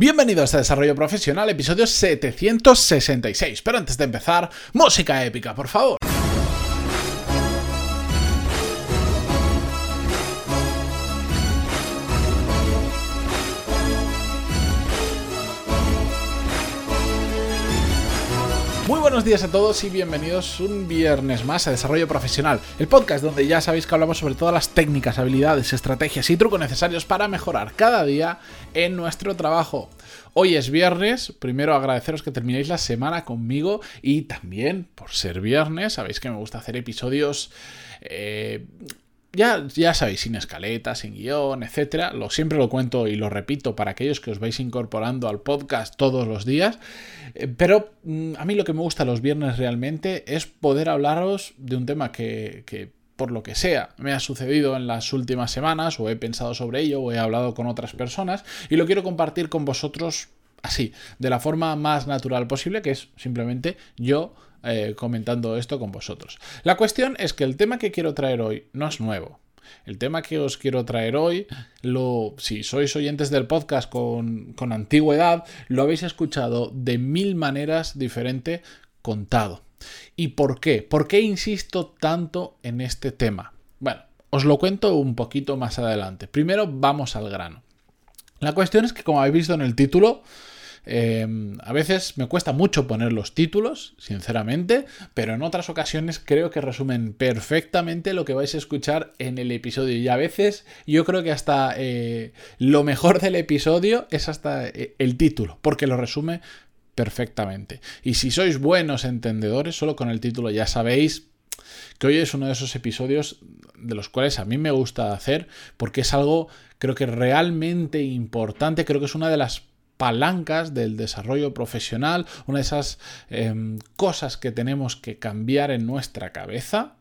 Bienvenidos a Desarrollo Profesional, episodio 766. Pero antes de empezar, música épica, por favor. Días a todos y bienvenidos un viernes más a Desarrollo Profesional, el podcast donde ya sabéis que hablamos sobre todas las técnicas, habilidades, estrategias y trucos necesarios para mejorar cada día en nuestro trabajo. Hoy es viernes, primero agradeceros que terminéis la semana conmigo y también por ser viernes, sabéis que me gusta hacer episodios... Eh, ya, ya sabéis, sin escaleta, sin guion, etcétera. Lo siempre lo cuento y lo repito para aquellos que os vais incorporando al podcast todos los días. Eh, pero mm, a mí lo que me gusta los viernes realmente es poder hablaros de un tema que, que por lo que sea, me ha sucedido en las últimas semanas, o he pensado sobre ello, o he hablado con otras personas, y lo quiero compartir con vosotros así, de la forma más natural posible, que es simplemente yo eh, comentando esto con vosotros. La cuestión es que el tema que quiero traer hoy no es nuevo. El tema que os quiero traer hoy, lo, si sois oyentes del podcast con, con antigüedad, lo habéis escuchado de mil maneras diferentes contado. ¿Y por qué? ¿Por qué insisto tanto en este tema? Bueno, os lo cuento un poquito más adelante. Primero vamos al grano. La cuestión es que, como habéis visto en el título, Em, a veces me cuesta mucho poner los títulos, sinceramente, pero en otras ocasiones creo que resumen perfectamente lo que vais a escuchar en el episodio. Y a veces yo creo que hasta eh, lo mejor del episodio es hasta eh, el título, porque lo resume perfectamente. Y si sois buenos entendedores, solo con el título ya sabéis que hoy es uno de esos episodios de los cuales a mí me gusta hacer porque es algo creo que realmente importante, creo que es una de las palancas del desarrollo profesional, una de esas em, cosas que tenemos que cambiar en nuestra cabeza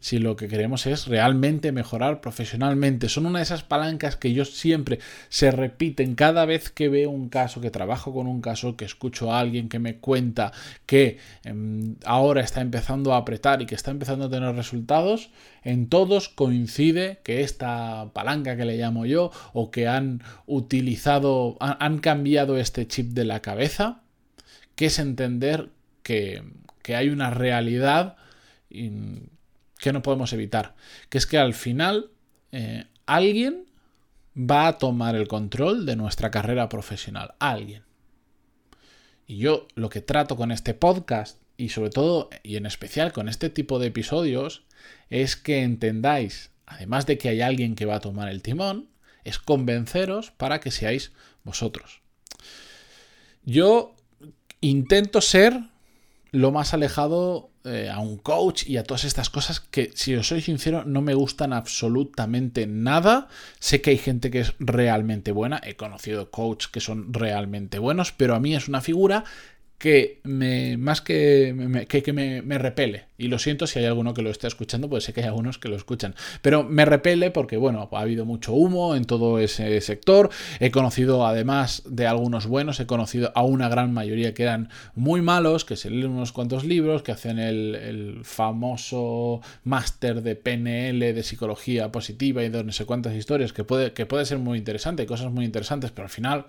si lo que queremos es realmente mejorar profesionalmente. Son una de esas palancas que yo siempre se repiten cada vez que veo un caso, que trabajo con un caso, que escucho a alguien que me cuenta que em, ahora está empezando a apretar y que está empezando a tener resultados. En todos coincide que esta palanca que le llamo yo o que han utilizado, han, cambiado este chip de la cabeza, que es entender que, que hay una realidad que no podemos evitar, que es que al final eh, alguien va a tomar el control de nuestra carrera profesional, alguien. Y yo lo que trato con este podcast y sobre todo y en especial con este tipo de episodios es que entendáis, además de que hay alguien que va a tomar el timón, es convenceros para que seáis vosotros. Yo intento ser lo más alejado eh, a un coach y a todas estas cosas que, si os soy sincero, no me gustan absolutamente nada. Sé que hay gente que es realmente buena, he conocido coaches que son realmente buenos, pero a mí es una figura que me, más que, me, que, me, me, repele. Y lo siento si hay alguno que lo esté escuchando, pues sé que hay algunos que lo escuchan. Pero me repele porque, bueno, ha habido mucho humo en todo ese sector. He conocido, además de algunos buenos, he conocido a una gran mayoría que eran muy malos, que se leen unos cuantos libros, que hacen el, el famoso máster de PNL, de psicología positiva y de no sé cuántas historias, que puede, que puede ser muy interesante, cosas muy interesantes, pero al final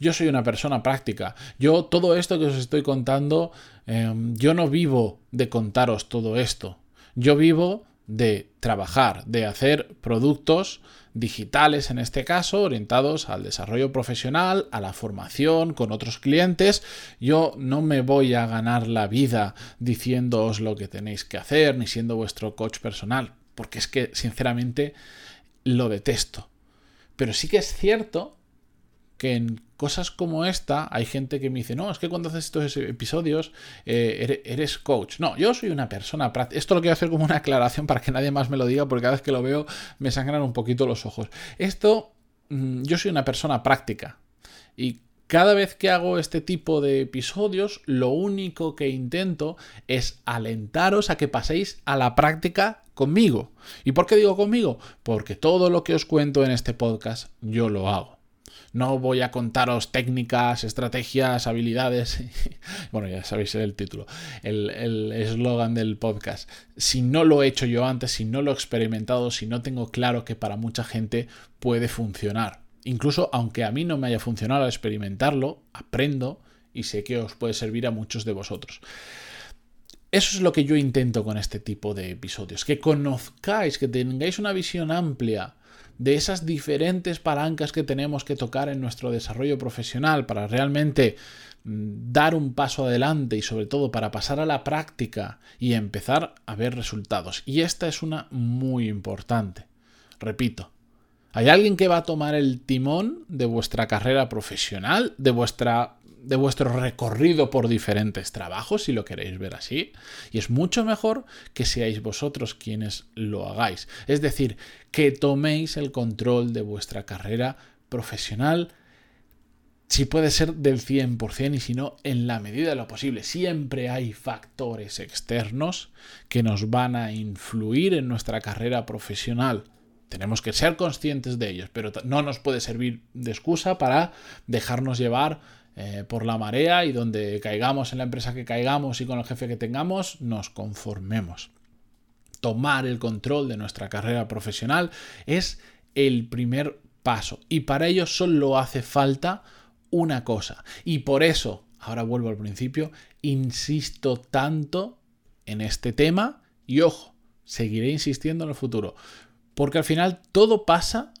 yo soy una persona práctica. Yo todo esto que os estoy contando, em, yo no vivo de contaros todo esto. Yo vivo de trabajar, de hacer productos digitales en este caso, orientados al desarrollo profesional, a la formación con otros clientes. Yo no me voy a ganar la vida diciéndoos lo que tenéis que hacer, ni siendo vuestro coach personal, porque es que sinceramente lo detesto. Pero sí que es cierto que en cosas como esta hay gente que me dice, no, es que cuando haces estos episodios eh, eres coach. No, yo soy una persona práctica. Esto lo quiero hacer como una aclaración para que nadie más me lo diga, porque cada vez que lo veo me sangran un poquito los ojos. Esto, mm, yo soy una persona práctica. Y cada vez que hago este tipo de episodios, lo único que intento es alentaros a que paséis a la práctica conmigo. ¿Y por qué digo conmigo? Porque todo lo que os cuento en este podcast yo lo hago. No voy a contaros técnicas, estrategias, habilidades. bueno, ya sabéis el título, el eslogan del podcast. Si no lo he hecho yo antes, si no lo he experimentado, si no tengo claro que para mucha gente puede funcionar. incluso aunque a mí no me haya funcionado experimentarlo, aprendo y sé que os puede servir a muchos de vosotros. Eso es lo que yo intento con este tipo de episodios, que conozcáis, que tengáis una visión amplia de esas diferentes palancas que tenemos que tocar en nuestro desarrollo profesional para realmente mm, dar un paso adelante y sobre todo para pasar a la práctica y empezar a ver resultados. Y esta es una muy importante. Repito, ¿hay alguien que va a tomar el timón de vuestra carrera profesional, de vuestra de vuestro recorrido por diferentes trabajos, si lo queréis ver así, y es mucho mejor que seáis vosotros quienes lo hagáis. Es decir, que toméis el control de vuestra carrera profesional, si puede ser del 100% y si no, en la medida de lo posible. Siempre hay factores externos que nos van a influir en nuestra carrera profesional. Tenemos que ser conscientes de ellos, pero no nos puede servir de excusa para dejarnos llevar eh, por la marea y donde caigamos en la empresa que caigamos y con el jefe que tengamos, nos conformemos. Tomar el control de nuestra carrera profesional es el primer paso y para ello solo hace falta una cosa. Y por eso, ahora vuelvo al principio, insisto tanto en este tema y ojo, seguiré insistiendo en el futuro, porque al final todo pasa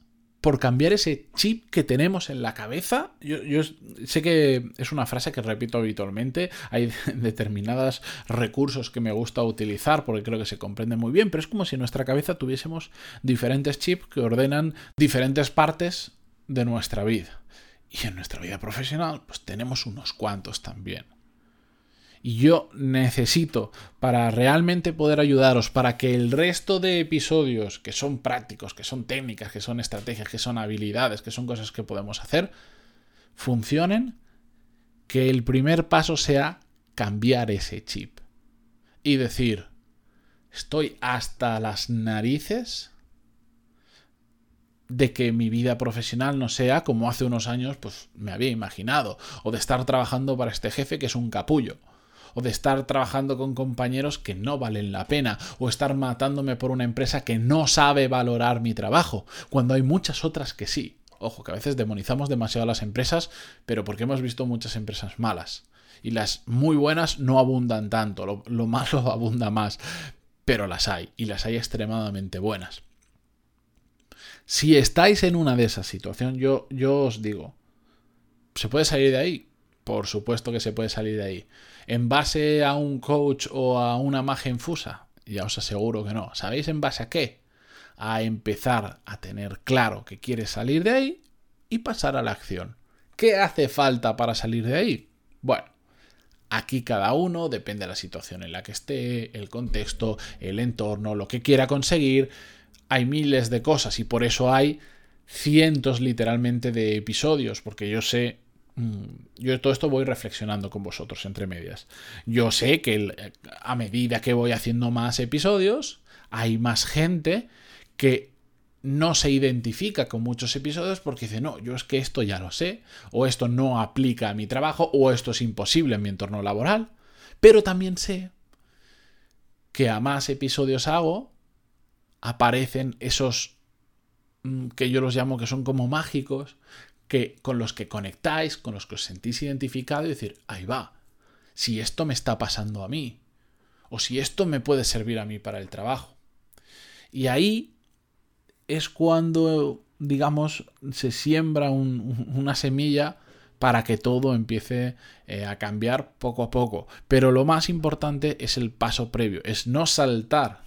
por cambiar ese chip que tenemos en la cabeza. Yo, sé que es una frase que repito habitualmente, hay determinados recursos que me gusta utilizar porque creo que se comprende muy bien, pero es como si en nuestra cabeza tuviésemos diferentes chips que ordenan diferentes partes de nuestra vida. Y en nuestra vida profesional, pues tenemos unos cuantos también. Y yo necesito, para realmente poder ayudaros, para que el resto de episodios, que son prácticos, que son técnicas, que son estrategias, que son habilidades, que son cosas que podemos hacer, funcionen, que el primer paso sea cambiar ese chip. Y decir, estoy hasta las narices de que mi vida profesional no sea como hace unos años pues me había imaginado, o de estar trabajando para este jefe que es un capullo o de estar trabajando con compañeros que no valen la pena, o estar matándome por una empresa que no sabe valorar mi trabajo, cuando hay muchas otras que sí. Ojo, que a veces demonizamos demasiado las empresas, pero porque hemos visto muchas empresas malas. Y las muy buenas no abundan tanto, lo, malo abunda más, pero las hay, y las hay extremadamente buenas. Si estáis en una de esas situaciones, yo os digo, ¿se puede salir de ahí? Por supuesto que se puede salir de ahí. ¿En base a un coach o a una magia infusa? Ya os aseguro que no. ¿Sabéis en base a qué? A empezar a tener claro que quieres salir de ahí y pasar a la acción. ¿Qué hace falta para salir de ahí? Bueno, aquí cada uno depende de la situación en la que esté, el contexto, el entorno, lo que quiera conseguir. Hay miles de cosas y por eso hay cientos literalmente de episodios, porque yo sé yo todo esto voy reflexionando con vosotros entre medias. Yo sé que a medida que voy haciendo más episodios, hay más gente que no se identifica con muchos episodios porque dice, no, yo es que esto ya lo sé, o esto no aplica a mi trabajo, o esto es imposible en mi entorno laboral. Pero también sé que a más episodios hago, aparecen esos mm, que yo los llamo que son como mágicos, que, con los que conectáis, con los que os sentís identificado y decir, ahí va, si esto me está pasando a mí, o si esto me puede servir a mí para el trabajo. Y ahí es cuando, digamos, se siembra una semilla para que todo empiece eh, a cambiar poco a poco. Pero lo más importante es el paso previo, es no saltar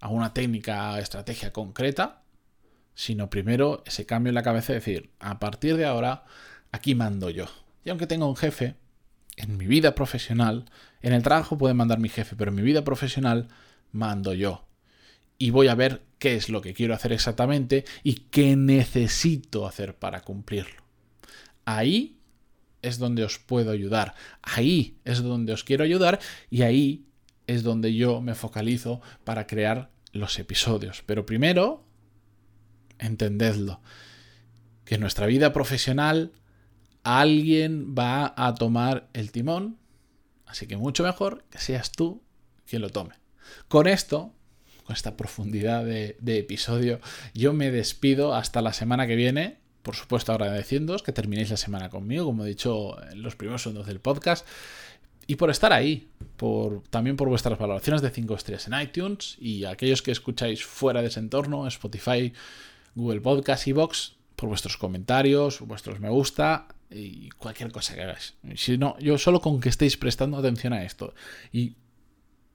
a una técnica, estrategia concreta, sino primero ese cambio en la cabeza de decir, a partir de ahora, aquí mando yo. Y aunque tenga un jefe, en mi vida profesional, en el trabajo puede mandar mi jefe, pero en mi vida profesional mando yo. Y voy a ver qué es lo que quiero hacer exactamente y qué necesito hacer para cumplirlo. Ahí es donde os puedo ayudar. Ahí es donde os quiero ayudar y ahí es donde yo me focalizo para crear los episodios. Pero primero entendedlo, que en nuestra vida profesional alguien va a tomar el timón, así que mucho mejor que seas tú quien lo tome. Con esto, con esta profundidad de, episodio, yo me despido hasta la semana que viene. por supuesto agradeciéndoos que terminéis la semana conmigo, como he dicho en los primeros segundos del podcast, y por estar ahí, por, también por vuestras valoraciones de 5 estrellas en iTunes y aquellos que escucháis fuera de ese entorno, Spotify, Google Podcast y Vox, por vuestros comentarios, vuestros me gusta y cualquier cosa que hagáis. Si no, yo solo con que estéis prestando atención a esto y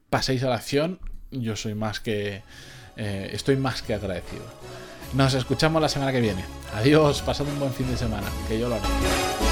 paséis a la acción, yo soy más que... Eh, estoy más que agradecido. Nos escuchamos la semana que viene. Adiós, pasad un buen fin de semana, que yo lo haré.